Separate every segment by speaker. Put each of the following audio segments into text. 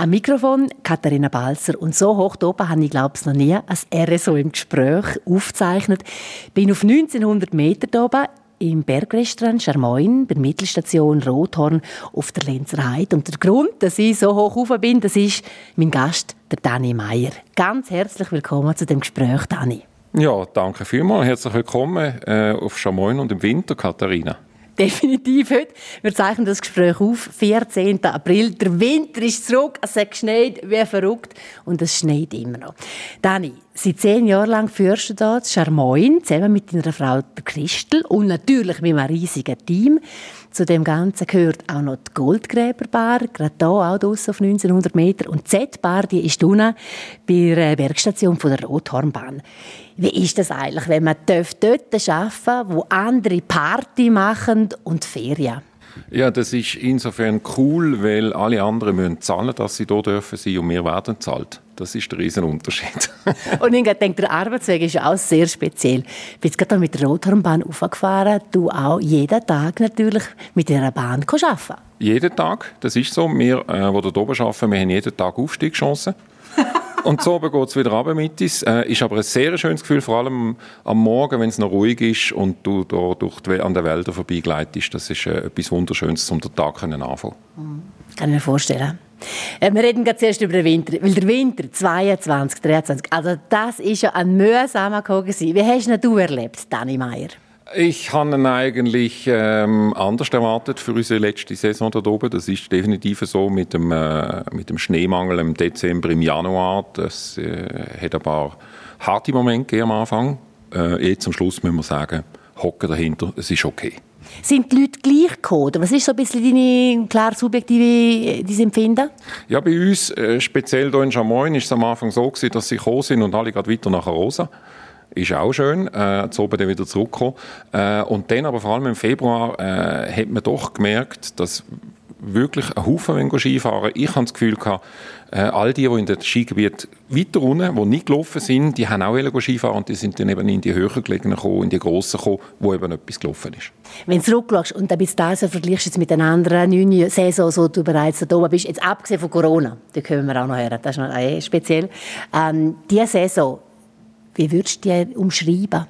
Speaker 1: Am Mikrofon Katharina Balzer und so hoch oben habe ich glaube ich noch nie ein RSO im Gespräch aufgezeichnet. Ich bin auf 1900 Meter oben im Bergrestaurant Charmoin bei der Mittelstation Rothorn auf der Lenzer Heide. Und der Grund, dass ich so hoch oben bin, das ist mein Gast, der Dani Meier. Ganz herzlich willkommen zu dem Gespräch, Dani.
Speaker 2: Ja, danke vielmals. Herzlich willkommen äh, auf Charmoin und im Winter, Katharina
Speaker 1: definitiv heute. Wir zeichnen das Gespräch auf, 14. April. Der Winter ist zurück, es hat geschneit wie verrückt und es schneit immer noch. Dani, seit zehn Jahren lang führst du hier Charmoin, zusammen mit deiner Frau Christel und natürlich mit einem riesigen Team. Zu dem Ganzen gehört auch noch die Goldgräberbar, gerade hier auch draussen auf 1900 Meter. Und die Z-Bar, die ist unten bei der Bergstation von der Rothornbahn. Wie ist das eigentlich, wenn man dort arbeiten darf, wo andere Party machen und Ferien?
Speaker 2: Ja, das ist insofern cool, weil alle anderen müssen zahlen, dass sie hier dürfen sein und wir werden zahlt. Das ist der Riesenunterschied.
Speaker 1: und ich denke, der Arbeitsweg ist auch sehr speziell. Du bist gerade mit der Rothornbahn aufgefahren, du auch jeden Tag natürlich mit dieser Bahn arbeiten.
Speaker 2: Jeden Tag, das ist so. Wir, äh, die dort oben arbeiten, wir haben jeden Tag Aufstiegschancen. Und so geht es wieder runter mit uns. Äh, ist aber ein sehr schönes Gefühl, vor allem am Morgen, wenn es noch ruhig ist und du da durch die, an den Wäldern vorbeigleitest. Das ist äh, etwas Wunderschönes, um den Tag anfangen
Speaker 1: mhm. Kann ich mir vorstellen. Äh, wir reden zuerst über den Winter, weil der Winter 22, 23, also das ist ja ein mühsamer gewesen. Wie hast du erlebt, Dani Meier?
Speaker 2: Ich habe ihn eigentlich ähm, anders erwartet für unsere letzte Saison dort oben. Das ist definitiv so mit dem, äh, mit dem Schneemangel im Dezember, im Januar. Das äh, hat ein paar harte Momente am Anfang. Äh, jetzt am Schluss müssen wir sagen, hocken dahinter, es ist okay.
Speaker 1: Sind die Leute gleich gekommen? Was ist so ein bisschen deine klar subjektive dein Empfinden?
Speaker 2: Ja, bei uns, äh, speziell hier in Chamoin, war es am Anfang so, gewesen, dass sie gekommen sind und alle gerade weiter nach Rosa ist auch schön, äh, zu oben dann wieder zurückkommen. Äh, und dann aber vor allem im Februar äh, hat man doch gemerkt, dass wirklich ein Haufen Skifahren Ich habe das Gefühl gehabt, äh, all die, die in den Skigebiet weiter unten, die nicht gelaufen sind, die haben auch Skifahren und die sind dann eben in die höher gelegenen gekommen, in die grossen gekommen, wo eben etwas gelaufen ist.
Speaker 1: Wenn du zurückschaust und dann bis dahin vergleichst jetzt mit den anderen neun Saisons, wo du bereits da oben bist, jetzt abgesehen von Corona, da können wir auch noch hören, das ist noch eh speziell, ähm, diese Saison, wie würdest du die umschreiben?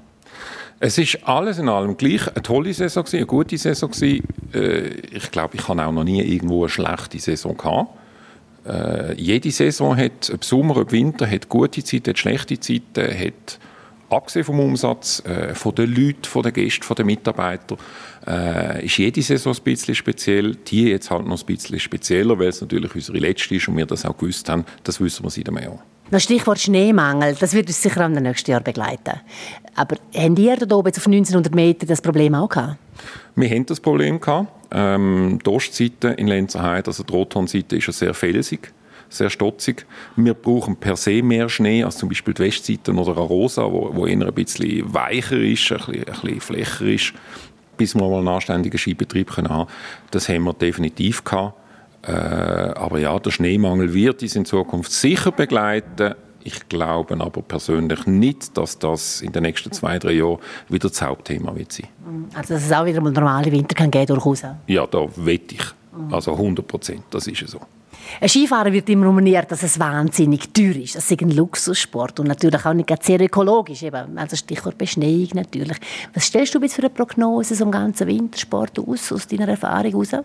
Speaker 2: Es ist alles in allem gleich eine tolle Saison eine gute Saison. Äh, ich glaube, ich habe auch noch nie irgendwo eine schlechte Saison gehabt. Äh, jede Saison hat, ob Sommer, ob Winter, hat gute Zeiten, hat schlechte Zeiten, hat abgesehen vom Umsatz, äh, von den Leuten, von den Gästen, von den Mitarbeitern, ist jede Saison ein bisschen speziell. Die jetzt halt noch ein bisschen spezieller, weil es natürlich unsere letzte ist und wir das auch gewusst haben. Das wissen wir seit einem Jahr.
Speaker 1: Das Stichwort Schneemangel, das wird uns sicher im nächsten Jahr begleiten. Aber haben ihr da oben auf 1900 Meter das Problem auch gehabt?
Speaker 2: Wir haben das Problem gehabt. Ähm, die Ostseite in Lenzerheide, also die Rothornseite, ist ja sehr felsig, sehr stotzig. Wir brauchen per se mehr Schnee als zum Beispiel die Westseite oder Arosa, wo, wo eher ein bisschen weicher ist, ein bisschen, ein bisschen flächer ist, bis wir mal einen anständigen Skibetrieb haben können. Das haben wir definitiv gehabt. Äh, aber ja, der Schneemangel wird uns in Zukunft sicher begleiten. Ich glaube aber persönlich nicht, dass das in den nächsten zwei, drei Jahren wieder das Hauptthema wird sein.
Speaker 1: Also dass es auch wieder mal normale Winter kann gehen durchaus?
Speaker 2: Ja, da wette ich. Also 100 Prozent, das ist so.
Speaker 1: Ein Skifahren wird immer nominiert, dass es wahnsinnig teuer ist. Das ist ein Luxussport und natürlich auch nicht sehr ökologisch. Eben. Also Stichwort Beschneiung natürlich. Was stellst du jetzt für eine Prognose so ganzen Wintersport aus, aus deiner Erfahrung heraus?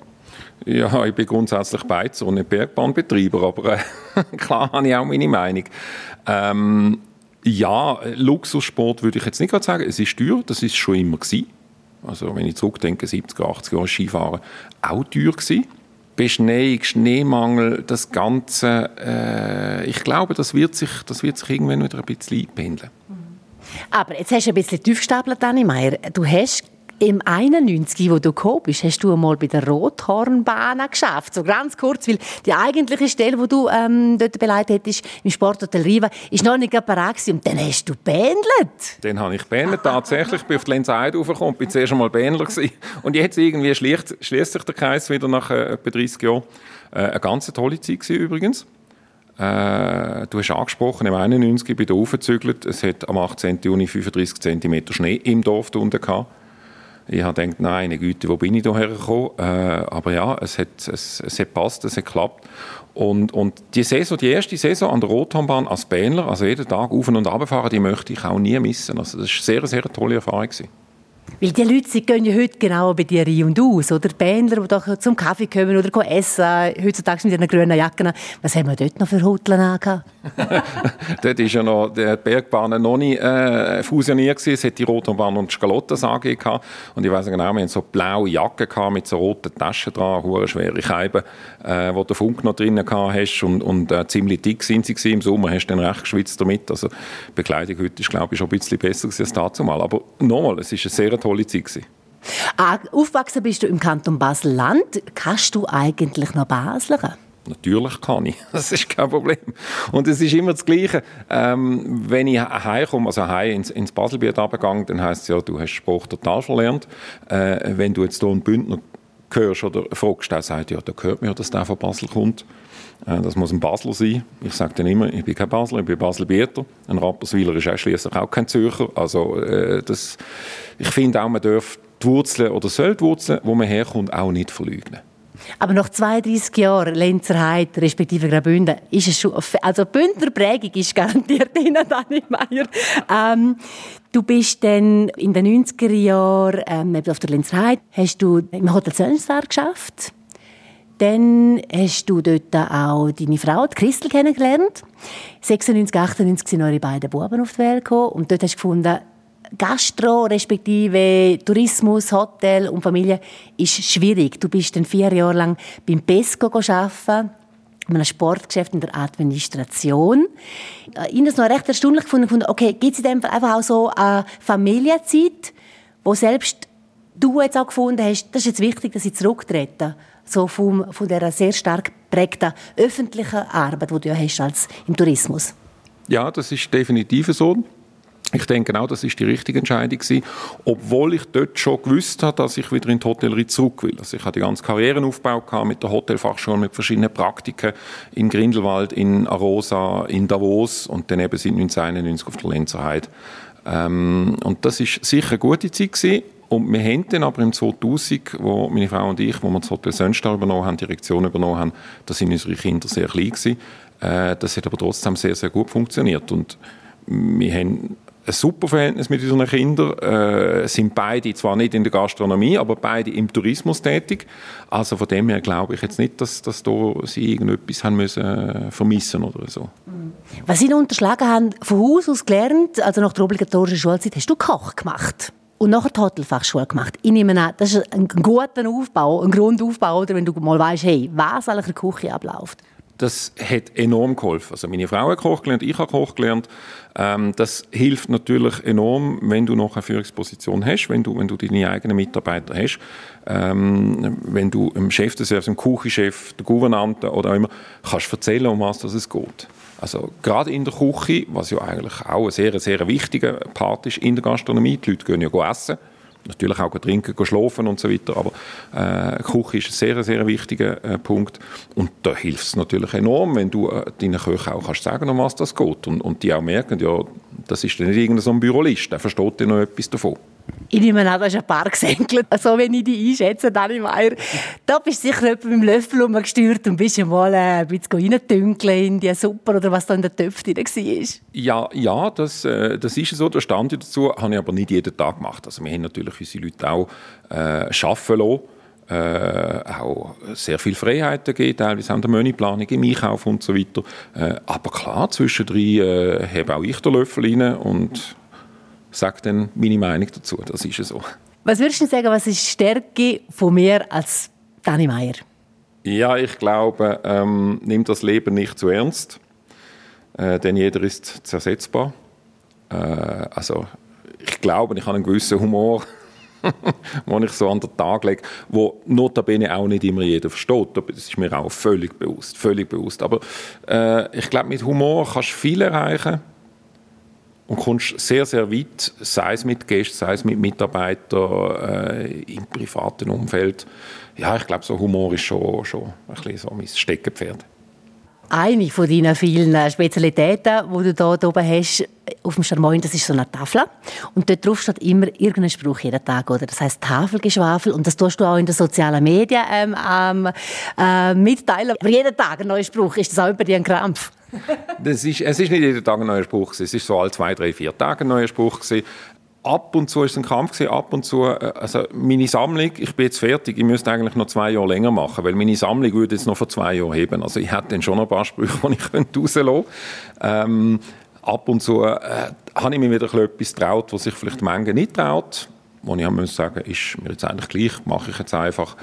Speaker 2: Ja, ich bin grundsätzlich Beizer und nicht Bergbahnbetreiber, aber äh, klar habe ich auch meine Meinung. Ähm, ja, Luxussport würde ich jetzt nicht gerade sagen. Es ist teuer, das ist schon immer gewesen. Also wenn ich zurückdenke, 70 80 Jahre Skifahren, auch teuer gewesen. Beschneiung, Schneemangel, das Ganze, äh, ich glaube, das wird, sich, das wird sich irgendwann wieder ein bisschen einpendeln.
Speaker 1: Aber jetzt hast du ein bisschen tief gestapelt, Dani Meier. Du hast im 91, wo du gekommen bist, hast du einmal bei der Rothornbahn geschafft. So ganz kurz, weil die eigentliche Stelle, wo du ähm, dort beleidigt hättest, im Sporthotel Riva, ist noch nicht parat Und dann hast du bändelt.
Speaker 2: Dann habe ich bändelt, tatsächlich. Ich bin auf die Lenzheide raufgekommen, bin zuerst einmal Bändler. Und jetzt irgendwie schließt, schließt sich der Kreis wieder nach äh, etwa 30 Jahren. Äh, eine ganz tolle Zeit gewesen, übrigens. Äh, du hast angesprochen, im 91 bin ich aufgezügelt. Es hat am 18. Juni 35 cm Schnee im Dorf unten gehabt. Ich habe gedacht, nein, Güte, wo bin ich hierher gekommen? Äh, aber ja, es hat, es, es hat passt, es hat geklappt. Und, und die Saison, die erste Saison an der Rothahnbahn als Bähnler, also jeden Tag auf und ab fahren, die möchte ich auch nie missen. Also das war eine sehr, sehr tolle Erfahrung. Gewesen.
Speaker 1: Weil die Leute sie gehen ja heute genau bei dir rein und aus. Oder Bändler, die doch zum Kaffee kommen oder essen, heutzutage mit ihren grünen Jacken. Was haben wir dort noch für Hoteln angehabt?
Speaker 2: dort war ja noch die Bergbahn noch nicht äh, fusioniert. Gewesen. Es hat die Rotorbahn und Scalottas AG gehabt. Und ich weiss genau, wir hatten so blaue Jacken mit so roten Taschen dran, hohe schwere Scheiben, äh, wo der Funk noch drin hast und, und äh, ziemlich dick sind sie gewesen. Im Sommer hast du dann recht geschwitzt damit. Also die Bekleidung heute ist, glaube ich, schon ein bisschen besser als dazu mal. Aber nochmal, es ist eine sehr tolle Zeit gewesen.
Speaker 1: Ah, aufgewachsen bist du im Kanton Basel-Land. Kannst du eigentlich noch Basler?
Speaker 2: Natürlich kann ich. Das ist kein Problem. Und es ist immer das Gleiche. Ähm, wenn ich heimkomme, also heim ins, ins Baselbiet abgegangen, dann heisst es ja, du hast Spruch total verlernt. Äh, wenn du jetzt hier einen Bündner hörst oder fragst, der sagt, ja, da hört mir, dass der von Basel kommt. Äh, das muss ein Basler sein. Ich sage dann immer, ich bin kein Basler, ich bin Baselbieter. Ein Rapperswiler ist schließlich auch kein Zürcher. Also, äh, das, ich finde auch, man darf die Wurzeln oder soll die Wurzeln, wo man herkommt, auch nicht verleugnen.
Speaker 1: Aber nach 32 Jahren Lenzerheit, respektive Graubünden, ist es schon, also Bündner Prägung ist garantiert drin, Dani Meier. Ähm, du bist dann in den 90er Jahren ähm, auf der Lenzerheit, hast du im Hotel Sönstar geschafft. Dann hast du dort auch deine Frau, die Christel, kennengelernt. 96, 98 sind eure beiden Buben auf die Welt gekommen. Und dort hast du gefunden, Gastro, respektive Tourismus, Hotel und Familie ist schwierig. Du bist dann vier Jahre lang beim Pesco arbeiten, in einem Sportgeschäft in der Administration. Äh, ich habe es noch recht erstaunlich gefunden, okay, gibt es in dem Fall einfach auch so eine Familienzeit, wo selbst du jetzt auch gefunden hast, das ist jetzt wichtig, dass ich zurücktrete, so vom, von dieser sehr stark geprägten öffentlichen Arbeit, die du ja hast als im Tourismus.
Speaker 2: Ja, das ist definitiv so. Ich denke auch, das ist die richtige Entscheidung gewesen, obwohl ich dort schon gewusst habe, dass ich wieder in die Hotellerie zurück will. Also ich hatte die ganze Karrierenaufbau mit der Hotelfachschule, mit verschiedenen Praktiken in Grindelwald, in Arosa, in Davos und dann eben seit 1991 auf der Lenzerheide. Ähm, und das ist sicher eine gute Zeit gewesen. Und wir haben dann aber im 2000, wo meine Frau und ich, wo wir das Hotel Sönstar übernommen haben, die Direktion übernommen haben, da sind unsere Kinder sehr klein gewesen. Äh, das hat aber trotzdem sehr, sehr gut funktioniert. Und wir haben ein super Verhältnis mit unseren Kindern, äh, sind beide zwar nicht in der Gastronomie, aber beide im Tourismus tätig. Also von dem her glaube ich jetzt nicht, dass, dass da sie irgendetwas haben müssen äh, vermissen oder so.
Speaker 1: Was Sie noch unterschlagen haben, von Haus aus gelernt, also nach der obligatorischen Schulzeit, hast du Koch gemacht? Und nachher die Hotelfachschule gemacht. Ich nehme an, das ist ein guter Aufbau, ein Grundaufbau, oder wenn du mal weißt, hey, was in der Küche abläuft
Speaker 2: das hat enorm geholfen. Also meine Frau hat Koch gelernt, ich habe Koch gelernt. Ähm, das hilft natürlich enorm, wenn du noch eine Führungsposition hast, wenn du, wenn du deine eigenen Mitarbeiter hast. Ähm, wenn du dem Chef des Service, dem Küchenchef, der Gouvernante oder auch immer, kannst erzählen, um was es geht. Also gerade in der Küche, was ja eigentlich auch ein sehr, sehr wichtiger Part ist in der Gastronomie, die Leute gehen ja essen. Natürlich auch trinken, schlafen und so weiter, aber äh, Küche ist ein sehr, sehr wichtiger äh, Punkt. Und da hilft es natürlich enorm, wenn du äh, deinen Köchen auch kannst sagen, um was das geht. Und, und die auch merken, ja, das ist nicht irgendein so ein Bürolist, der versteht ja noch etwas davon.
Speaker 1: Ich nehme an, du hast ein paar gesenkelt. So, wenn ich dich einschätze, Dani Meier, da bist du sicher mit dem Löffel rumgesteuert und bist mal äh, ein bisschen reindünkeln in die Suppe oder was da in der Töpfe drin war.
Speaker 2: Ja, ja das, äh, das ist so. Da stand ich dazu. Habe ich aber nicht jeden Tag gemacht. Also wir haben natürlich unsere Leute auch äh, arbeiten lassen. Äh, auch sehr viel Freiheiten gegeben, teilweise in der Menüplanung, im Einkauf und so weiter. Äh, aber klar, zwischendrin äh, habe auch ich den Löffel rein und sage dann meine Meinung dazu. Das ist so.
Speaker 1: Was würdest du sagen, was ist die Stärke von mir als Dani Meier?
Speaker 2: Ja, ich glaube, ähm, nimm das Leben nicht zu ernst, äh, denn jeder ist zersetzbar. Äh, also ich glaube, ich habe einen gewissen Humor, den ich so an den Tag lege, wo notabene auch nicht immer jeder versteht. Das ist mir auch völlig bewusst, völlig bewusst. Aber äh, ich glaube, mit Humor kannst du viel erreichen und kommst sehr, sehr weit, sei es mit Gästen, sei es mit Mitarbeitern äh, im privaten Umfeld. Ja, ich glaube, so Humor ist schon, schon ein bisschen so mein Steckenpferd.
Speaker 1: Eine von deinen vielen Spezialitäten, die du hier oben hast, auf dem Charmoin, das ist so eine Tafel. Und dort drauf steht immer irgendein Spruch jeden Tag, oder? Das heißt Tafelgeschwafel. Und das tust du auch in den sozialen Medien ähm, ähm, äh, mitteilen. Aber jeden Tag ein neuer Spruch. Ist das auch über dir ein Krampf?
Speaker 2: das ist, es ist nicht jeden Tag ein neuer Spruch. Es ist so alle zwei, drei, vier Tage ein neuer Spruch. Ab und zu ist ein Kampf gewesen, ab und zu, äh, also meine Sammlung, ich bin jetzt fertig, ich müsste eigentlich noch zwei Jahre länger machen, weil meine Sammlung würde jetzt noch vor zwei Jahren heben. Also ich hätte dann schon ein paar Sprüche, die ich könnte. Ähm, ab und zu äh, habe ich mir wieder etwas traut, was sich vielleicht Menge nicht traut, wo ich muss sagen, ist mir jetzt eigentlich gleich, mache ich jetzt einfach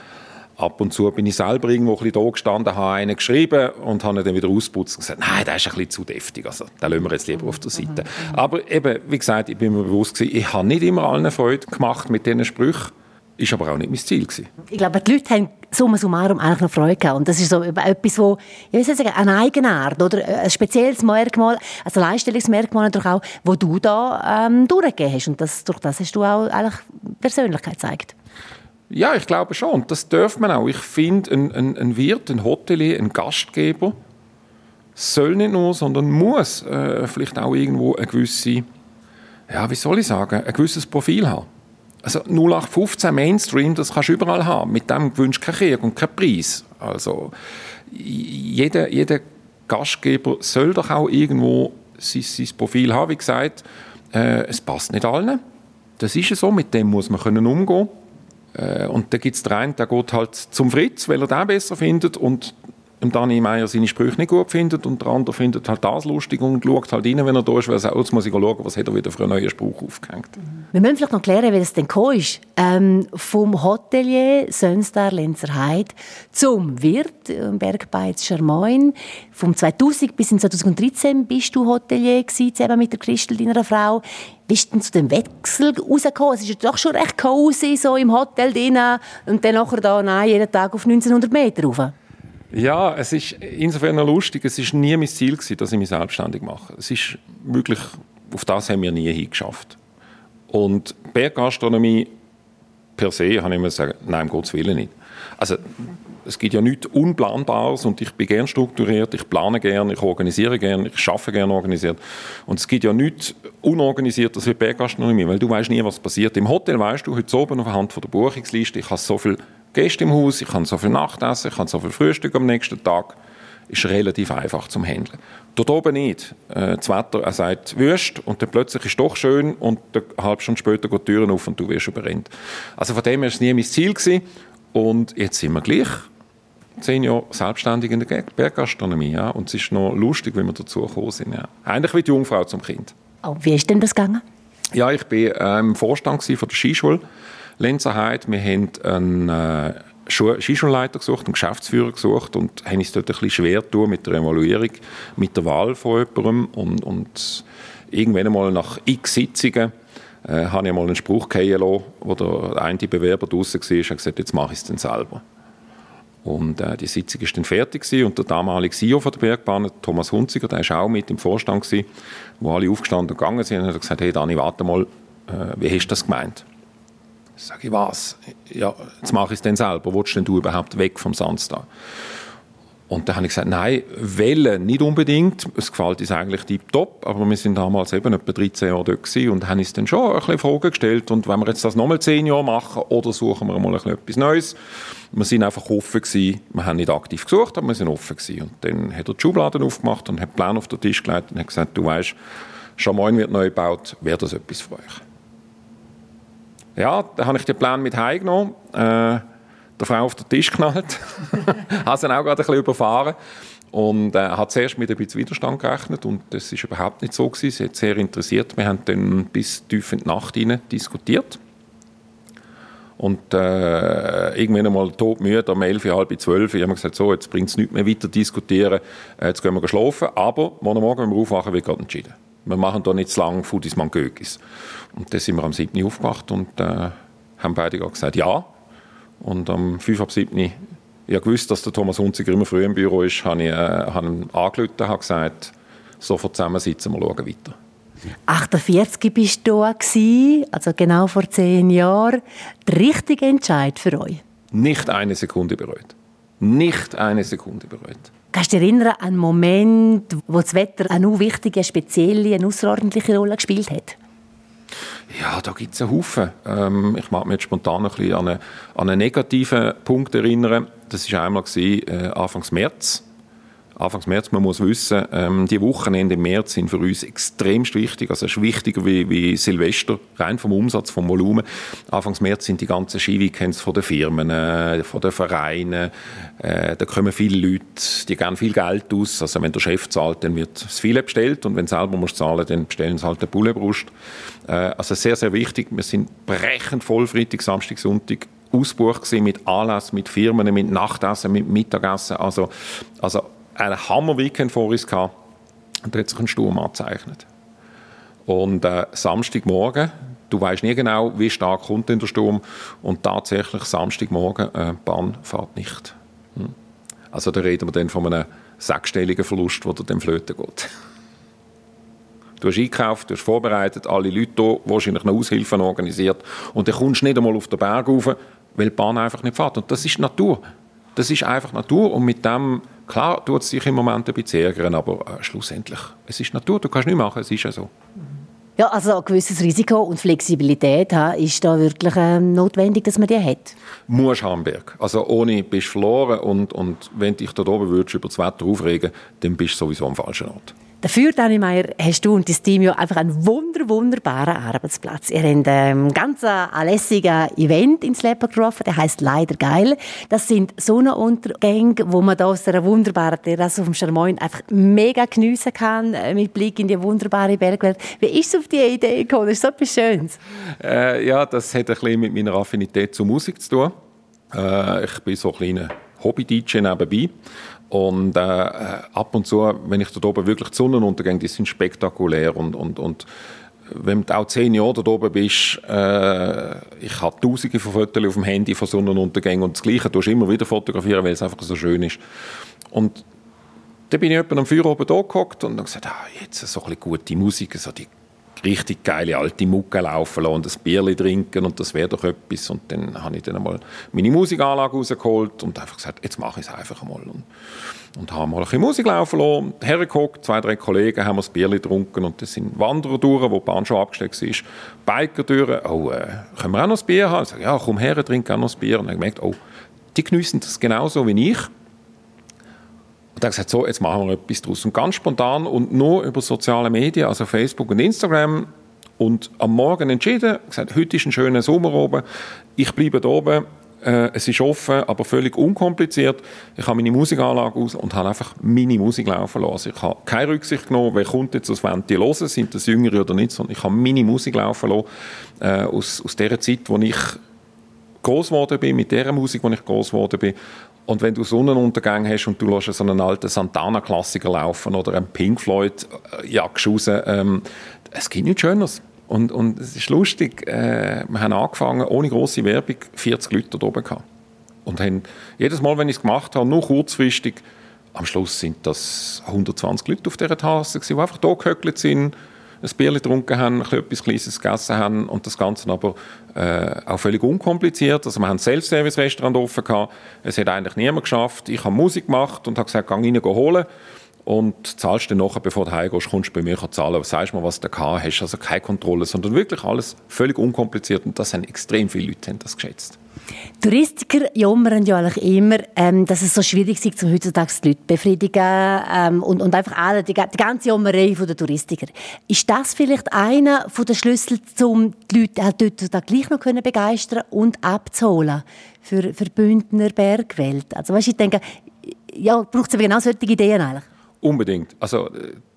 Speaker 2: ab und zu bin ich selber irgendwo ein bisschen da gestanden, habe einen geschrieben und habe ihn dann wieder ausputzt und gesagt, nein, der ist ein bisschen zu deftig, also den lassen wir jetzt lieber auf der Seite. Mhm. Aber eben, wie gesagt, ich bin mir bewusst gewesen, ich habe nicht immer allen Freude gemacht mit diesen Sprüchen, ist aber auch nicht mein Ziel gewesen.
Speaker 1: Ich glaube, die Leute haben summa summarum eigentlich noch Freude gehabt. Und das ist so etwas, wo, ich will sagen, eine Eigenart oder ein spezielles Merkmal, also ein Einstellungsmerkmal natürlich auch, wo du da ähm, durchgegeben hast. Und das, durch das hast du auch eigentlich Persönlichkeit gezeigt.
Speaker 2: Ja, ich glaube schon. Das darf man auch. Ich finde, ein, ein, ein, Wirt, ein Hotelier, ein Gastgeber soll nicht nur, sondern muss äh, vielleicht auch irgendwo eine gewisse, ja, wie soll ich sagen, ein gewisses Profil haben. Also 0815 Mainstream, das kannst du überall haben. Mit dem gewünscht kein Krieg und kein Preis. Also jeder, jeder Gastgeber soll doch auch irgendwo sein, sein Profil haben. Wie gesagt, äh, es passt nicht allen. Das ist so, mit dem muss man können umgehen äh, und da gibt es den einen, der geht halt zum Fritz, weil er den besser findet und Dani Meier seine Sprüche nicht gut findet und der andere findet halt das lustig und schaut halt rein, wenn er da ist, weil er sagt, jetzt muss ich schauen, was hat er wieder für einen neuen Spruch aufgehängt.
Speaker 1: Wir müssen vielleicht noch klären, wie das denn gekommen ist. Ähm, vom Hotelier Sönstar Lenzerheide zum Wirt im Bergbeiz Charmoin. Vom 2000 bis 2013 bist du Hotelier gewesen, zusammen mit der Christel, deiner Frau. Wie ist denn zu dem Wechsel rausgekommen? Es ist ja doch schon recht cozy, so im Hotel drin und dann nachher da, nein, jeden Tag auf 1900 Meter rauf.
Speaker 2: Ja, es ist insofern lustig. Es ist nie mein Ziel gewesen, dass ich mich selbstständig mache. Es ist wirklich, auf das haben wir nie hingeschafft. Und Berggastronomie per se, habe ich immer sagen, nein, um Gottes Willen nicht. Also, es gibt ja nichts Unplanbares und ich bin gern strukturiert, ich plane gern, ich organisiere gern, ich schaffe gern organisiert. Und es gibt ja nichts Unorganisiertes wie Berggastronomie, weil du weißt nie, was passiert. Im Hotel weißt du heute oben auf der Hand von der Buchungsliste, ich habe so viel Gäste im Haus, ich kann so viel Nachtessen, ich kann so viel Frühstück am nächsten Tag. Ist relativ einfach zum Handeln. Dort oben nicht. Äh, das Wetter, er sagt Wüst und dann plötzlich ist es doch schön und eine halbe Stunde später geht die Türen auf und du wirst überrennt. Also von dem her war es nie mein Ziel gewesen. und jetzt sind wir gleich zehn Jahre selbstständig in der Berggastronomie. Ja. Und es ist noch lustig, wie wir dazu gekommen sind. Ja. Eigentlich wie die Jungfrau zum Kind.
Speaker 1: Oh, wie ist denn das gegangen?
Speaker 2: Ja, ich war äh, im Vorstand von der Skischule Lenzerheide. Wir haben einen äh, Skischulleiter gesucht, einen Geschäftsführer gesucht und haben uns dort ein bisschen schwer tun mit der Evaluierung, mit der Wahl von jemandem. Und, und irgendwann einmal nach x Sitzungen äh, habe ich einmal einen Spruch fallen wo der eine Bewerber draußen war und gesagt jetzt mache ich es dann selber. Und äh, die Sitzung war dann fertig gewesen, und der damalige CEO von der Bergbahn, Thomas Hunziger, der war auch mit im Vorstand, gewesen, wo alle aufgestanden und gegangen sind und hat gesagt, hey Dani, warte mal, äh, wie hast du das gemeint? Sag ich, was? Ja, jetzt mache ich es dann selber. Wolltest denn du überhaupt weg vom Sandstar? Und dann habe ich gesagt, nein, wählen nicht unbedingt. Es gefällt uns eigentlich top, aber wir sind damals eben etwa 13 Jahre dort und haben uns dann schon ein bisschen Fragen gestellt. Und wenn wir jetzt das nochmal 10 Jahre machen oder suchen wir mal etwas Neues? Wir sind einfach offen gewesen. Wir haben nicht aktiv gesucht, aber wir sind offen gewesen. Und dann hat er die Schubladen aufgemacht und hat Plan auf den Tisch gelegt und hat gesagt, du weißt, Chamoin wird neu gebaut, wäre das etwas für euch? Ja, dann habe ich den Plan mit heimgenommen, äh, der Frau auf den Tisch geknallt, habe sie auch gerade ein bisschen überfahren und äh, hat zuerst mit ein bisschen Widerstand gerechnet und das ist überhaupt nicht so gewesen. Sie hat sehr interessiert. Wir haben dann bis tief in die Nacht hinein diskutiert. Und äh, irgendwann einmal todmüde, um elf, halb zwölf, haben wir gesagt, so, jetzt bringt es nichts mehr weiter diskutieren, äh, jetzt gehen wir schlafen. Aber morgen Morgen, wenn wir aufwachen, wird gerade entschieden. Wir machen da nicht zu lange Foodies man Gögis. Und dann sind wir am 7. aufgewacht und äh, haben beide gesagt, ja. Und am 5 ab 7. Ich gewusst, dass der Thomas Hunziger immer früh im Büro ist, habe ich äh, habe ihn angerufen und gesagt, sofort zusammensitzen, wir schauen weiter.
Speaker 1: 48 bist du da also genau vor zehn Jahren. Der richtige Entscheid für euch?
Speaker 2: Nicht eine Sekunde bereut. Nicht eine Sekunde bereut.
Speaker 1: Kannst du dich erinnern an einen Moment, wo das Wetter eine wichtige, spezielle, eine außerordentliche Rolle gespielt hat?
Speaker 2: Ja, da gibt es einen Haufen. Ähm, ich mag mich jetzt spontan ein bisschen an einen, an einen negativen Punkt erinnern. Das war einmal gewesen, äh, Anfangs März. Anfangs März, man muss wissen, ähm, die Wochenende im März sind für uns extremst wichtig. Also es ist wichtiger wie, wie Silvester, rein vom Umsatz, vom Volumen. Anfangs März sind die ganzen Skiweekends von den Firmen, äh, von den Vereinen. Äh, da kommen viele Leute, die geben viel Geld aus. Also wenn der Chef zahlt, dann wird das viele bestellt und wenn selber musst zahlen, dann bestellen sie halt eine Bullenbrust. Äh, also sehr, sehr wichtig. Wir sind brechend voll Freitag, Samstag, Sonntag ausgebucht mit Anlässen, mit Firmen, mit Nachtessen, mit Mittagessen. Also, also ein Hammer-Weekend vor uns gehabt und da hat sich ein Sturm angezeichnet. Und äh, Samstagmorgen, du weißt nie genau, wie stark kommt denn der Sturm und tatsächlich Samstagmorgen, äh, Bahn fährt nicht. Hm. Also da reden wir dann von einem sechsstelligen Verlust, der dann flöten geht. Du hast eingekauft, du hast vorbereitet, alle Leute hier, wahrscheinlich eine Aushilfe organisiert und dann kommst du nicht einmal auf den Berg rauf, weil die Bahn einfach nicht fährt. Und das ist Natur. Das ist einfach Natur und mit dem Klar tut es sich im Moment ein bisschen ärgern, aber äh, schlussendlich, es ist Natur, du kannst nichts machen, es ist ja so.
Speaker 1: Ja, also ein gewisses Risiko und Flexibilität ha, ist da wirklich äh, notwendig, dass man die hat.
Speaker 2: Muss Hamburg. Also ohne bist du verloren und, und wenn dich da oben würdest über das Wetter aufregen, dann bist du sowieso am falschen Ort.
Speaker 1: Dafür, Dani Meier, hast du und dein Team ja einfach einen wunder, wunderbaren Arbeitsplatz. Ihr habt ein ganz lässiges Event ins Leben gerufen, der heißt «Leider geil». Das sind Sonnenuntergänge, wo man da aus einer wunderbaren Terrasse auf dem Charmoin einfach mega geniessen kann, äh, mit Blick in die wunderbare Bergwelt. Wie ist es auf diese Idee gekommen? Das ist so etwas Schönes.
Speaker 2: Äh, ja, das hat ein bisschen mit meiner Affinität zur Musik zu tun. Äh, ich bin so ein kleiner Hobby-DJ nebenbei. Und äh, ab und zu, wenn ich dort oben wirklich die Sonnenuntergänge, die sind spektakulär und, und, und wenn du auch zehn Jahre dort oben bist, äh, ich habe tausende von Fotos auf dem Handy von Sonnenuntergängen und das Gleiche tust du immer wieder fotografieren, weil es einfach so schön ist. Und dann bin ich am Feuer oben da und dann gesagt, ah, jetzt so ein bisschen gute Musik, so die richtig geile alte Mucke laufen lassen und ein Bierchen trinken und das wäre doch etwas. Und dann habe ich dann einmal meine Musikanlage rausgeholt und einfach gesagt, jetzt mache ich es einfach einmal. Und, und habe mal ein bisschen Musik laufen lassen, hergeguckt, zwei, drei Kollegen haben das Bierchen getrunken und das sind Wanderer durch, wo die Bahn schon abgesteckt ist, Biker durch, oh, äh, können wir auch noch ein Bier haben? Ich sage, ja, komm her, trink auch noch ein Bier. Und dann gemerkt, oh, die geniessen das genauso wie ich. Und hat gesagt, so, jetzt machen wir etwas draus. Und ganz spontan und nur über soziale Medien, also Facebook und Instagram, und am Morgen entschieden, gesagt, heute ist ein schöner Sommer oben, ich bleibe da oben, äh, es ist offen, aber völlig unkompliziert. Ich habe meine Musikanlage aus und habe einfach meine Musik laufen lassen. Ich habe keine Rücksicht genommen, wer kommt jetzt, wollen die hören, sind das Jüngere oder nicht, sondern ich habe meine Musik laufen lassen, äh, aus, aus der Zeit, wo ich groß geworden bin, mit der Musik, wo ich groß geworden bin. Und wenn du Sonnenuntergang hast und du lässt so einen alten Santana-Klassiker laufen oder einen Pink Floyd äh, Jagd raus, ähm, es gibt nichts Schöneres. Und, und es ist lustig, äh, wir haben angefangen, ohne große Werbung, 40 Leute da oben gehabt. Und haben jedes Mal, wenn ich es gemacht habe, nur kurzfristig, am Schluss sind das 120 Leute auf dieser Tasse, die einfach da gehöckelt sind, ein Bier getrunken haben, etwas Kleines gegessen haben und das Ganze aber äh, auch völlig unkompliziert. Also wir haben ein Self-Service-Restaurant offen gehabt. Es hat eigentlich niemand geschafft. Ich habe Musik gemacht und habe gesagt, geh rein, holen und zahlst dann nachher, bevor du heimgehst, kommst du bei mir zahlen, sagst mir, was du gehabt hast. Also keine Kontrolle, sondern wirklich alles völlig unkompliziert und das haben extrem viele Leute haben das geschätzt.
Speaker 1: Touristiker jammern ja eigentlich immer, ähm, dass es so schwierig ist, um heutzutage die Leute zu befriedigen ähm, und, und einfach alle, die, die ganze Jammerei der Touristiker. Ist das vielleicht einer der Schlüssel, um die Leute halt dort gleich noch können begeistern und abzuholen für, für Bündner Bergwelt? Also weißt, ich denke, ja, braucht es genau solche Ideen eigentlich?
Speaker 2: Unbedingt. Also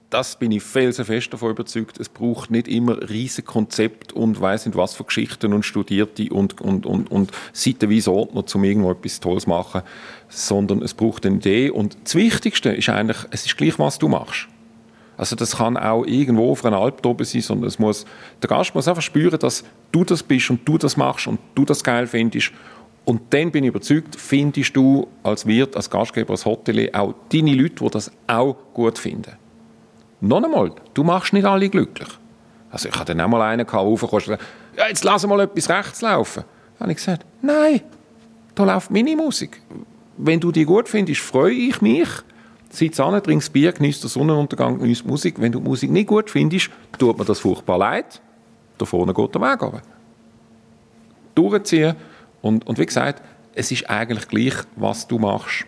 Speaker 2: das bin ich felsenfest davon überzeugt. Es braucht nicht immer riesige Konzepte und weiß nicht was für Geschichten und Studierte und, und, und, und seitenweise Ordner, um irgendwo etwas Tolles zu machen, sondern es braucht eine Idee. Und das Wichtigste ist eigentlich, es ist gleich, was du machst. Also das kann auch irgendwo auf einer Alp oben sein, sondern es muss, der Gast muss einfach spüren, dass du das bist und du das machst und du das geil findest und dann bin ich überzeugt, findest du als Wirt, als Gastgeber, als Hotel auch deine Leute, die das auch gut finden. Noch einmal, du machst nicht alle glücklich. Also ich hatte dann auch mal einen raufgekommen und ja, jetzt lass mal etwas rechts laufen. Dann habe ich gesagt, nein, da läuft meine Musik. Wenn du die gut findest, freue ich mich. sitz an, trinkst Bier, genießt den Sonnenuntergang, genießt Musik. Wenn du die Musik nicht gut findest, tut mir das furchtbar leid. Da vorne geht der Weg runter. Durchziehen. Und, und wie gesagt, es ist eigentlich gleich, was du machst.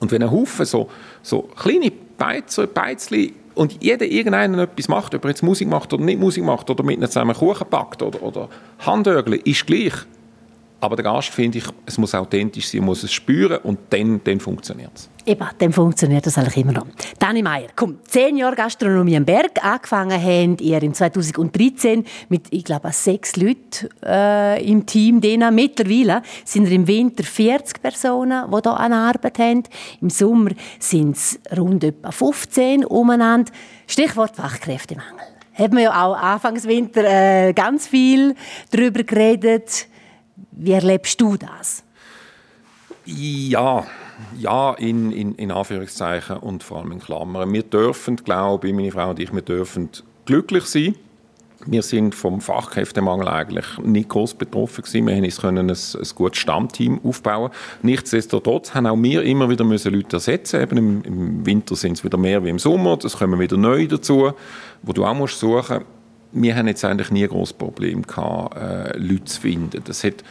Speaker 2: Und wenn ein Haufen so, so kleine Beizer, Beizli und jeder irgendeinen etwas macht, ob er jetzt Musik macht oder nicht Musik macht oder mit einem zusammen Kuchen packt oder, oder Handögle, ist gleich. Aber der Gast, finde ich, es muss authentisch sein, muss es spüren und dann, dann funktioniert es.
Speaker 1: Eben, dann funktioniert das eigentlich immer noch. Dani Meier, komm, zehn Jahre Gastronomie am Berg. Angefangen habt ihr im 2013 mit, ich glaube, sechs Leuten äh, im Team. Denen. Mittlerweile sind im Winter 40 Personen, die hier an Arbeit haben. Im Sommer sind es rund etwa 15 umeinander. Stichwort Fachkräftemangel. Haben wir ja auch Anfangs Winter äh, ganz viel darüber geredet wie erlebst du das?
Speaker 2: Ja, ja in, in, in Anführungszeichen und vor allem in Klammern. Wir dürfen, glaube ich, meine Frau und ich, wir dürfen glücklich sein. Wir sind vom Fachkräftemangel eigentlich nicht groß betroffen gewesen. Wir können uns ein, ein gutes Stammteam aufbauen. Nichtsdestotrotz haben auch wir immer wieder müssen Leute ersetzen. Eben im, im Winter sind es wieder mehr wie im Sommer. Es kommen wieder neu dazu, wo du auch musst suchen wir haben jetzt eigentlich nie ein großes Problem gehabt, äh, Leute zu finden. Das hat,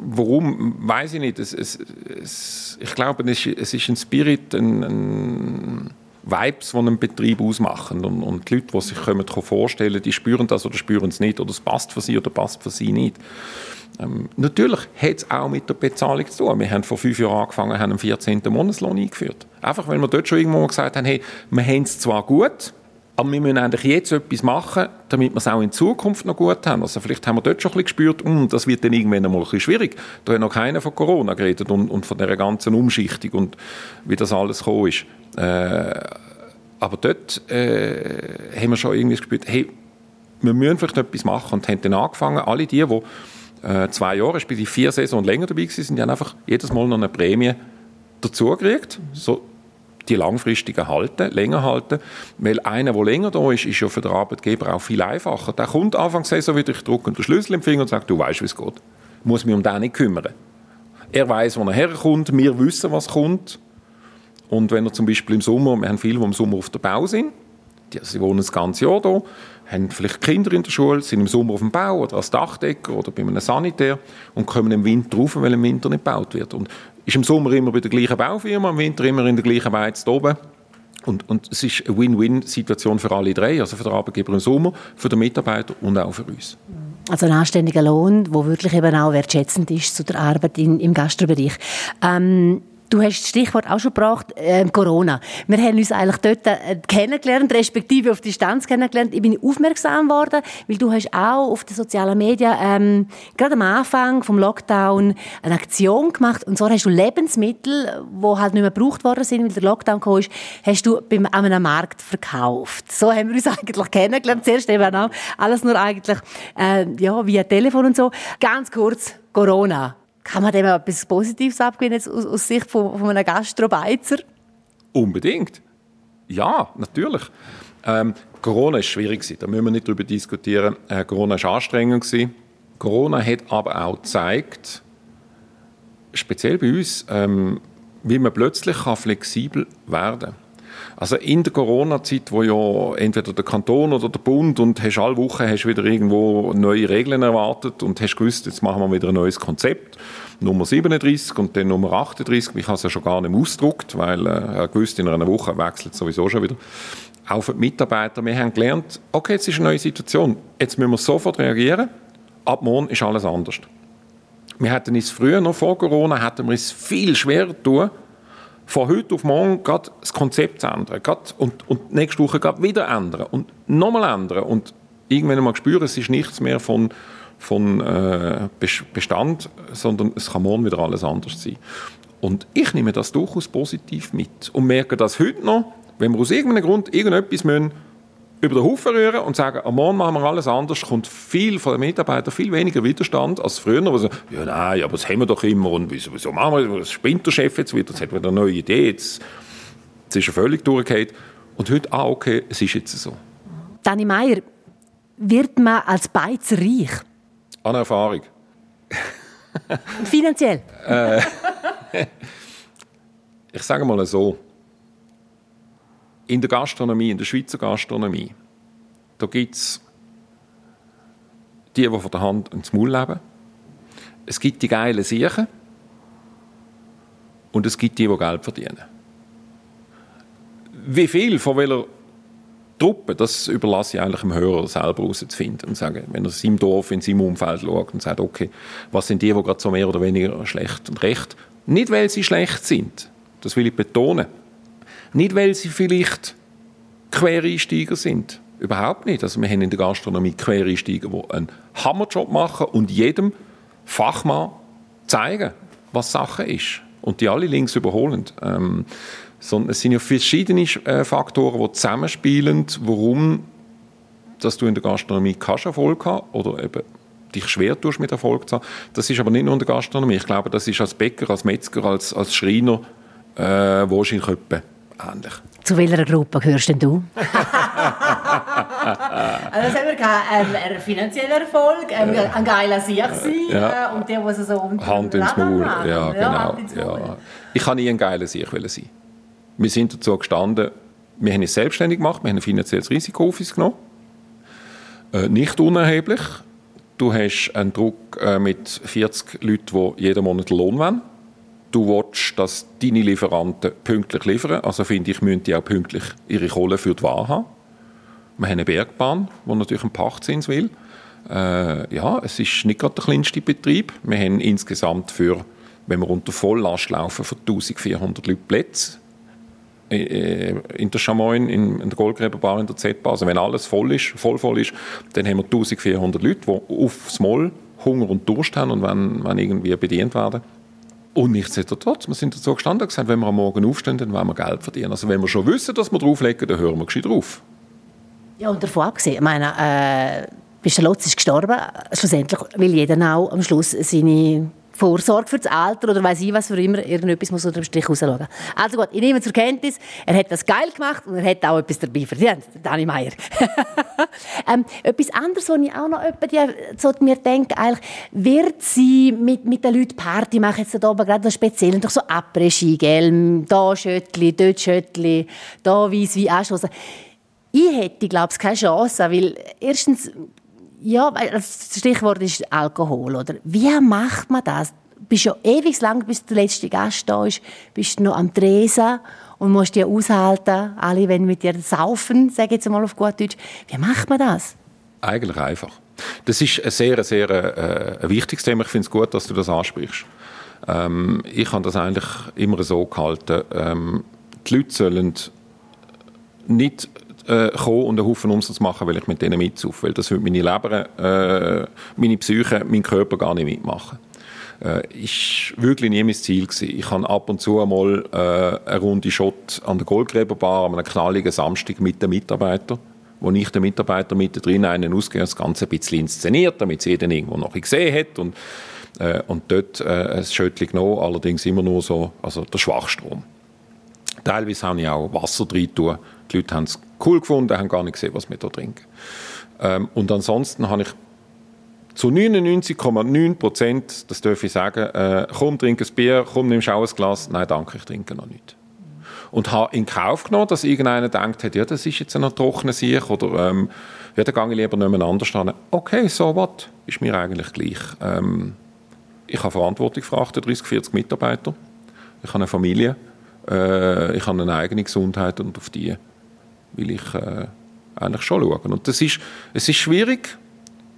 Speaker 2: warum, weiß ich nicht. Es, es, es, ich glaube, es ist, es ist ein Spirit, ein, ein Vibes, die einen Betrieb ausmachen. Und, und die Leute, die sich kommen, vorstellen die spüren das oder spüren es nicht. Oder es passt für sie oder passt für sie nicht. Ähm, natürlich hat es auch mit der Bezahlung zu tun. Wir haben vor fünf Jahren angefangen, haben einen 14. Monatslohn eingeführt. Einfach, weil wir dort schon irgendwo gesagt haben, hey, wir haben es zwar gut, aber wir müssen eigentlich jetzt etwas machen, damit wir es auch in Zukunft noch gut haben. Also vielleicht haben wir dort schon ein bisschen gespürt, mm, das wird dann irgendwann einmal ein bisschen schwierig. Da hat noch keiner von Corona geredet und, und von der ganzen Umschichtung und wie das alles gekommen ist. Äh, aber dort äh, haben wir schon irgendwie gespürt, hey, wir müssen vielleicht etwas machen und haben dann angefangen, alle die, die äh, zwei Jahre, bis vier Saison länger dabei waren, sind, die haben einfach jedes Mal noch eine Prämie dazugekriegt. So die langfristigen halten, länger halten. Weil einer, der länger da ist, ist ja für den Arbeitgeber auch viel einfacher. Der kommt Anfang Saison wieder, ich drücke den Schlüssel im Finger und sagt, du weißt, wie es geht. Ich muss mich um den nicht kümmern. Er weiß, wo er herkommt, wir wissen, was kommt. Und wenn er zum Beispiel im Sommer, wir haben viele, die im Sommer auf der Bau sind, sie wohnen das ganze Jahr hier, haben vielleicht Kinder in der Schule, sind im Sommer auf dem Bau oder als Dachdecker oder bei einem Sanitär und kommen im Winter rauf, weil im Winter nicht gebaut wird. Und ist im Sommer immer bei der gleichen Baufirma, im Winter immer in der gleichen Weiz oben. Und, und es ist eine Win-Win-Situation für alle drei, also für den Arbeitgeber im Sommer, für den Mitarbeiter und auch für uns.
Speaker 1: Also ein anständiger Lohn, der wirklich eben auch wertschätzend ist zu der Arbeit in, im Gastrobereich. Ähm, Du hast das Stichwort auch schon gebracht, äh, Corona. Wir haben uns eigentlich dort äh, kennengelernt, respektive auf Distanz kennengelernt. Ich bin aufmerksam worden, weil du hast auch auf den sozialen Medien ähm, gerade am Anfang vom Lockdown eine Aktion gemacht und zwar hast du Lebensmittel, die halt nicht mehr gebraucht worden sind, weil der Lockdown kam, ist, hast du beim, an einem Markt verkauft. So haben wir uns eigentlich kennengelernt. Zuerst eben auch alles nur eigentlich äh, ja, via Telefon und so. Ganz kurz, Corona. Kann man dem etwas Positives abgewinnen aus, aus Sicht von, von einem Gastrobeizer?
Speaker 2: Unbedingt. Ja, natürlich. Ähm, Corona ist schwierig da müssen wir nicht darüber diskutieren. Äh, Corona ist anstrengend Corona hat aber auch gezeigt, speziell bei uns, ähm, wie man plötzlich kann flexibel werden kann. Also in der Corona-Zeit, wo ja entweder der Kanton oder der Bund und hast alle Wochen hast wieder irgendwo neue Regeln erwartet und hast gewusst, jetzt machen wir wieder ein neues Konzept. Nummer 37 und dann Nummer 38. Ich habe es ja schon gar nicht ausgedruckt, weil äh, gewusst, in einer Woche wechselt sowieso schon wieder. Auch für die Mitarbeiter. Wir haben gelernt, okay, jetzt ist eine neue Situation. Jetzt müssen wir sofort reagieren. Ab morgen ist alles anders. Wir hatten es früher, noch vor Corona, hatten wir es viel schwerer tun, von heute auf morgen gerade das Konzept zu ändern. Gerade und, und nächste Woche gerade wieder ändern und nochmal ändern. Und irgendwann mal spüren, es ist nichts mehr von, von äh, Bestand, sondern es kann morgen wieder alles anders sein. Und ich nehme das durchaus positiv mit und merke das heute noch, wenn wir aus irgendeinem Grund irgendetwas müssen, über den Haufen rühren und sagen, am Morgen machen wir alles anders, kommt viel von den Mitarbeitern viel weniger Widerstand als früher, wo sie ja nein, aber das haben wir doch immer und wieso, wieso machen wir das? spinnt der Chef jetzt wieder, jetzt hat wieder eine neue Idee, jetzt, jetzt ist er völlig durchgehend. Und heute, ah okay, es ist jetzt so.
Speaker 1: Dani Meier, wird man als Beizer reich?
Speaker 2: An Erfahrung.
Speaker 1: Finanziell?
Speaker 2: äh, ich sage mal so, in der Gastronomie, in der Schweizer Gastronomie, da gibt es die, die von der Hand ins Maul leben. Es gibt die geilen Siechen und es gibt die, die Geld verdienen. Wie viel von welcher Truppe, das überlasse ich eigentlich dem Hörer selber herauszufinden und sagen, wenn er in seinem Dorf, in seinem Umfeld schaut und sagt, okay, was sind die, die gerade so mehr oder weniger schlecht und recht? Nicht, weil sie schlecht sind, das will ich betonen. Nicht, weil sie vielleicht Quereinsteiger sind. Überhaupt nicht. Also wir haben in der Gastronomie Quereinsteiger, die einen Hammerjob machen und jedem Fachmann zeigen, was Sache ist. Und die alle links überholen. Ähm, sondern es sind ja verschiedene äh, Faktoren, die zusammenspielen, warum dass du in der Gastronomie kannst Erfolg haben oder eben dich schwer tust mit Erfolg zu haben. Das ist aber nicht nur in der Gastronomie. Ich glaube, das ist als Bäcker, als Metzger, als, als Schreiner äh, wahrscheinlich etwa ähnlich.
Speaker 1: Zu welcher Gruppe gehörst denn du? also das haben wir gehabt, ähm, ein finanzieller Erfolg, ähm, ja. ein geiler Sieg sein
Speaker 2: ja.
Speaker 1: äh, und der, der so
Speaker 2: unter Hand ins Maul. Ja, genau. Ja. Ich kann nie ein geiler Sieg sein. Wir sind dazu gestanden, wir haben es selbstständig gemacht, wir haben ein finanzielles Risiko auf uns genommen. Äh, nicht unerheblich. Du hast einen Druck äh, mit 40 Leuten, die jeden Monat Lohn wollen. Du willst, dass deine Lieferanten pünktlich liefern. Also finde ich, müssen die auch pünktlich ihre Kohle für die Ware haben. Wir haben eine Bergbahn, die natürlich einen Pachtzins will. Äh, ja, es ist nicht gerade der kleinste Betrieb. Wir haben insgesamt für, wenn wir unter Volllast laufen, für 1400 Leute Plätze äh, in der Chamoin, in, in der Goldgräberbar, in der Z-Bar. Also wenn alles voll ist, voll voll ist, dann haben wir 1400 Leute, die aufs Moll Hunger und Durst haben und wenn, wenn irgendwie bedient werden. Und nichtsdestotrotz, wir sind dazu gestanden und gesagt, wenn wir am Morgen aufstehen, dann wollen wir Geld verdienen. Also wenn wir schon wissen, dass wir drauflegen, dann hören wir gescheit drauf.
Speaker 1: Ja, und davon abgesehen, ich meine, äh. Lotz ist gestorben, schlussendlich will jeder auch am Schluss seine Vorsorge für das Alter oder weiß ich was für immer, irgendetwas muss unter dem Strich rausschauen. Also gut, ich nehme zur Kenntnis, er hat das geil gemacht und er hat auch etwas dabei verdient, Dani Meier. ähm, etwas anderes, was ich auch noch so mir denke, eigentlich, wird sie mit, mit den Leuten Party machen, jetzt da oben gerade speziell, doch so Après-Ski, gell, da Schöttli, dort Schöttli, da weiss wie Anstossen. Ich hätte, glaube ich, keine Chance, weil erstens ja, das Stichwort ist Alkohol, oder? Wie macht man das? Du bist ja ewig lang, bis der letzte Gast da ist, bist noch am Tresen und musst dir aushalten, alle wenn mit dir saufen, sage ich jetzt mal auf gut Deutsch. Wie macht man das?
Speaker 2: Eigentlich einfach. Das ist ein sehr, sehr äh, ein wichtiges Thema. Ich finde es gut, dass du das ansprichst. Ähm, ich habe das eigentlich immer so gehalten. Ähm, die Leute sollen nicht äh, kommen und einen Haufen Umsatz machen, weil ich mit denen mitsaufe. Weil das würde meine Leber, äh, meine Psyche, mein Körper gar nicht mitmachen. Äh, ist wirklich nie mein Ziel gewesen. Ich habe ab und zu einmal äh, eine Runde Shot an der Goldgräberbar an einem knalligen Samstag mit den Mitarbeitern wo ich den Mitarbeiter mit drin einen ausgehe, das Ganze ein bisschen inszeniert, damit sie den irgendwo noch gesehen hat und, äh, und dort äh, ein Schöttchen genommen, allerdings immer nur so, also der Schwachstrom. Teilweise habe ich auch Wasser drin tun. Die Leute haben es cool gefunden, haben gar nicht gesehen, was wir da trinken. Ähm, und ansonsten habe ich zu 99,9 Prozent, das darf ich sagen, äh, komm, trink ein Bier, komm, nimm auch ein Glas. Nein, danke, ich trinke noch nicht. Und habe in Kauf genommen, dass irgendeiner denkt, ja, das ist jetzt ein trockener Sieg oder ähm, ja, dann gehe ich lieber anders an. Okay, so was, ist mir eigentlich gleich. Ähm, ich habe Verantwortung für 38, 40 Mitarbeiter. Ich habe eine Familie. Äh, ich habe eine eigene Gesundheit und auf die will ich äh, eigentlich schon schauen. Und das ist, es ist schwierig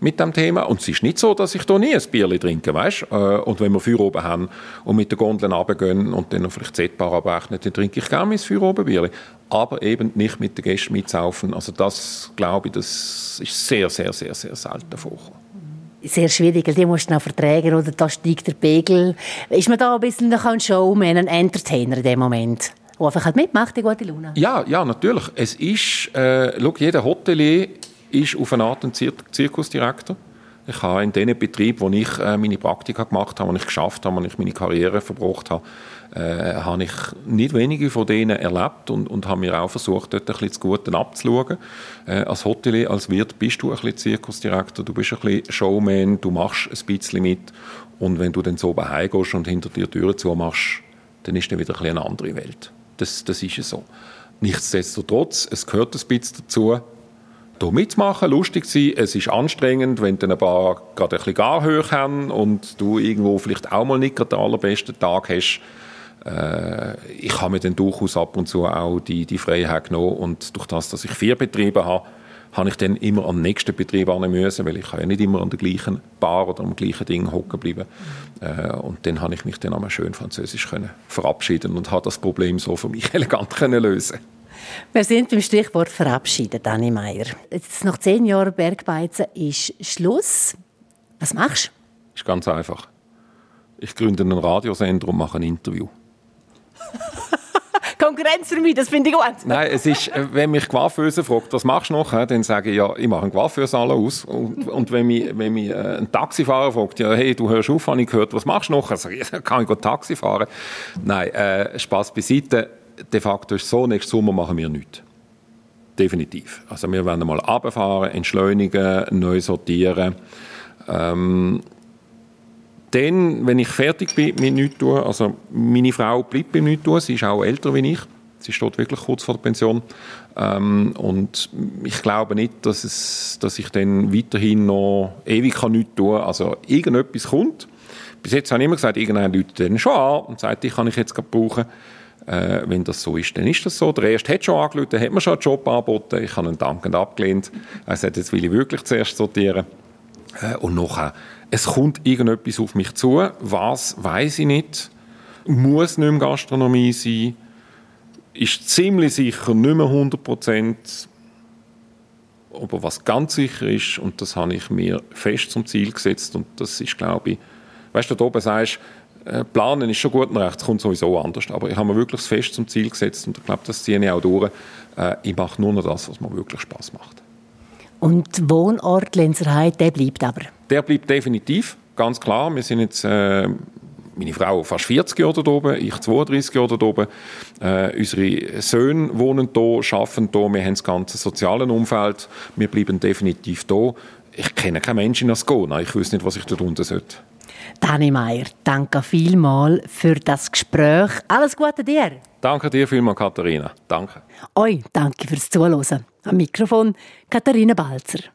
Speaker 2: mit dem Thema. Und es ist nicht so, dass ich da nie ein Bier trinke, weißt? Äh, und wenn wir Feuer oben haben und mit den Gondeln runtergehen und dann vielleicht Z-Bar abrechnen, dann trinke ich gerne mein Feuer oben Bier. Aber eben nicht mit den Gästen mitsaufen. Also das, glaube ich, das ist sehr, sehr, sehr, sehr selten vorgekommen
Speaker 1: sehr schwierig, die musst du noch vertragen oder da steigt der Pegel. Ist man da ein bisschen ein Showman, ein Entertainer in dem Moment? der einfach halt mitmacht, die gute Laune.
Speaker 2: Ja, ja, natürlich. Es ist, äh, schau, jeder Hotelier ist auf eine Art ein Zir Zirkusdirektor. Ich habe in den Betrieben, wo ich äh, meine Praktika gemacht habe, wo ich geschafft habe, wo ich meine Karriere verbracht habe, äh, habe ich nicht wenige von denen erlebt und, und habe mir auch versucht, dort ein bisschen zu Guten abzuschauen. Äh, als Hotelier, als Wirt bist du ein bisschen Zirkusdirektor, du bist ein bisschen Showman, du machst ein bisschen mit und wenn du dann so heimgehst und hinter dir Türen zumachst, dann ist dann wieder ein eine andere Welt. Das, das ist so. Nichtsdestotrotz, es gehört ein bisschen dazu, hier mitzumachen, lustig sein. Es ist anstrengend, wenn dann ein paar gerade ein bisschen gar hoch haben und du irgendwo vielleicht auch mal nicht den allerbesten Tag hast. Äh, ich habe mir dann durchaus ab und zu auch die, die Freiheit genommen und durch das, dass ich vier Betriebe habe, habe ich dann immer am nächsten Betrieb müssen, weil ich ja nicht immer an der gleichen Bar oder am gleichen Ding hocken bleiben. Äh, und dann habe ich mich dann einmal schön französisch können verabschieden und habe das Problem so für mich elegant können lösen.
Speaker 1: Wir sind beim Stichwort verabschieden, Dani Meier. Jetzt nach zehn Jahren Bergbeizen ist Schluss. Was machst du?
Speaker 2: Ist ganz einfach. Ich gründe einen Radiosender und mache ein Interview.
Speaker 1: Konkurrenz für mich, das finde ich gut.
Speaker 2: Nein, es ist, äh, wenn mich Coiffeuse fragt, was machst du noch, dann sage ich, ja, ich mache einen Coiffeursalon aus. Und, und, wenn mich, wenn mich äh, ein Taxifahrer fragt, ja, hey, du hörst auf, habe ich gehört, was machst du noch? Dann sage ich, kann ich Taxi fahren? Nein, äh, Spaß beiseite. De facto ist es so, nächsten Sommer machen wir nichts. Definitiv. Also wir werden mal runterfahren, entschleunigen, neu sortieren. Ähm, dann, wenn ich fertig bin mit nichts tun, also meine Frau bleibt beim nichts tun, sie ist auch älter wie ich, sie steht wirklich kurz vor der Pension ähm, und ich glaube nicht, dass, es, dass ich dann weiterhin noch ewig kann nichts tun kann. Also irgendetwas kommt. Bis jetzt habe ich immer gesagt, irgendeiner läutet dann schon an und sagt, ich kann ich jetzt gerade brauchen. Äh, wenn das so ist, dann ist das so. Der erste hat schon angerufen, hat mir schon einen Job angeboten. Ich habe ihn dankend abgelehnt. Er sagt, jetzt will ich wirklich zuerst sortieren. Äh, und nachher es kommt irgendetwas auf mich zu. Was, weiß ich nicht. Muss nicht mehr Gastronomie sein. Ist ziemlich sicher nicht mehr 100 Prozent. Aber was ganz sicher ist, und das habe ich mir fest zum Ziel gesetzt, und das ist, glaube ich, weißt du, da oben sagst, planen ist schon gut und recht, kommt sowieso anders. Aber ich habe mir wirklich fest zum Ziel gesetzt und ich glaube, das ziehe ich auch durch. Äh, ich mache nur noch das, was mir wirklich Spaß macht.
Speaker 1: Und Wohnort Lenzerheide, der bleibt aber?
Speaker 2: Der bleibt definitiv, ganz klar. Wir sind jetzt, äh, meine Frau fast 40 Jahre dort oben, ich 32 Jahre dort oben. Äh, unsere Söhne wohnen hier, arbeiten hier, wir haben das ganze soziale Umfeld. Wir bleiben definitiv hier. Ich kenne keinen Menschen in Ascona, ich weiß nicht, was ich dort unten sollte.
Speaker 1: Dani Meier, danke vielmals für das Gespräch. Alles Gute dir.
Speaker 2: Danke dir vielmals, Katharina. Danke.
Speaker 1: Euch danke fürs Zuhören. Am Mikrofon Katharina Balzer.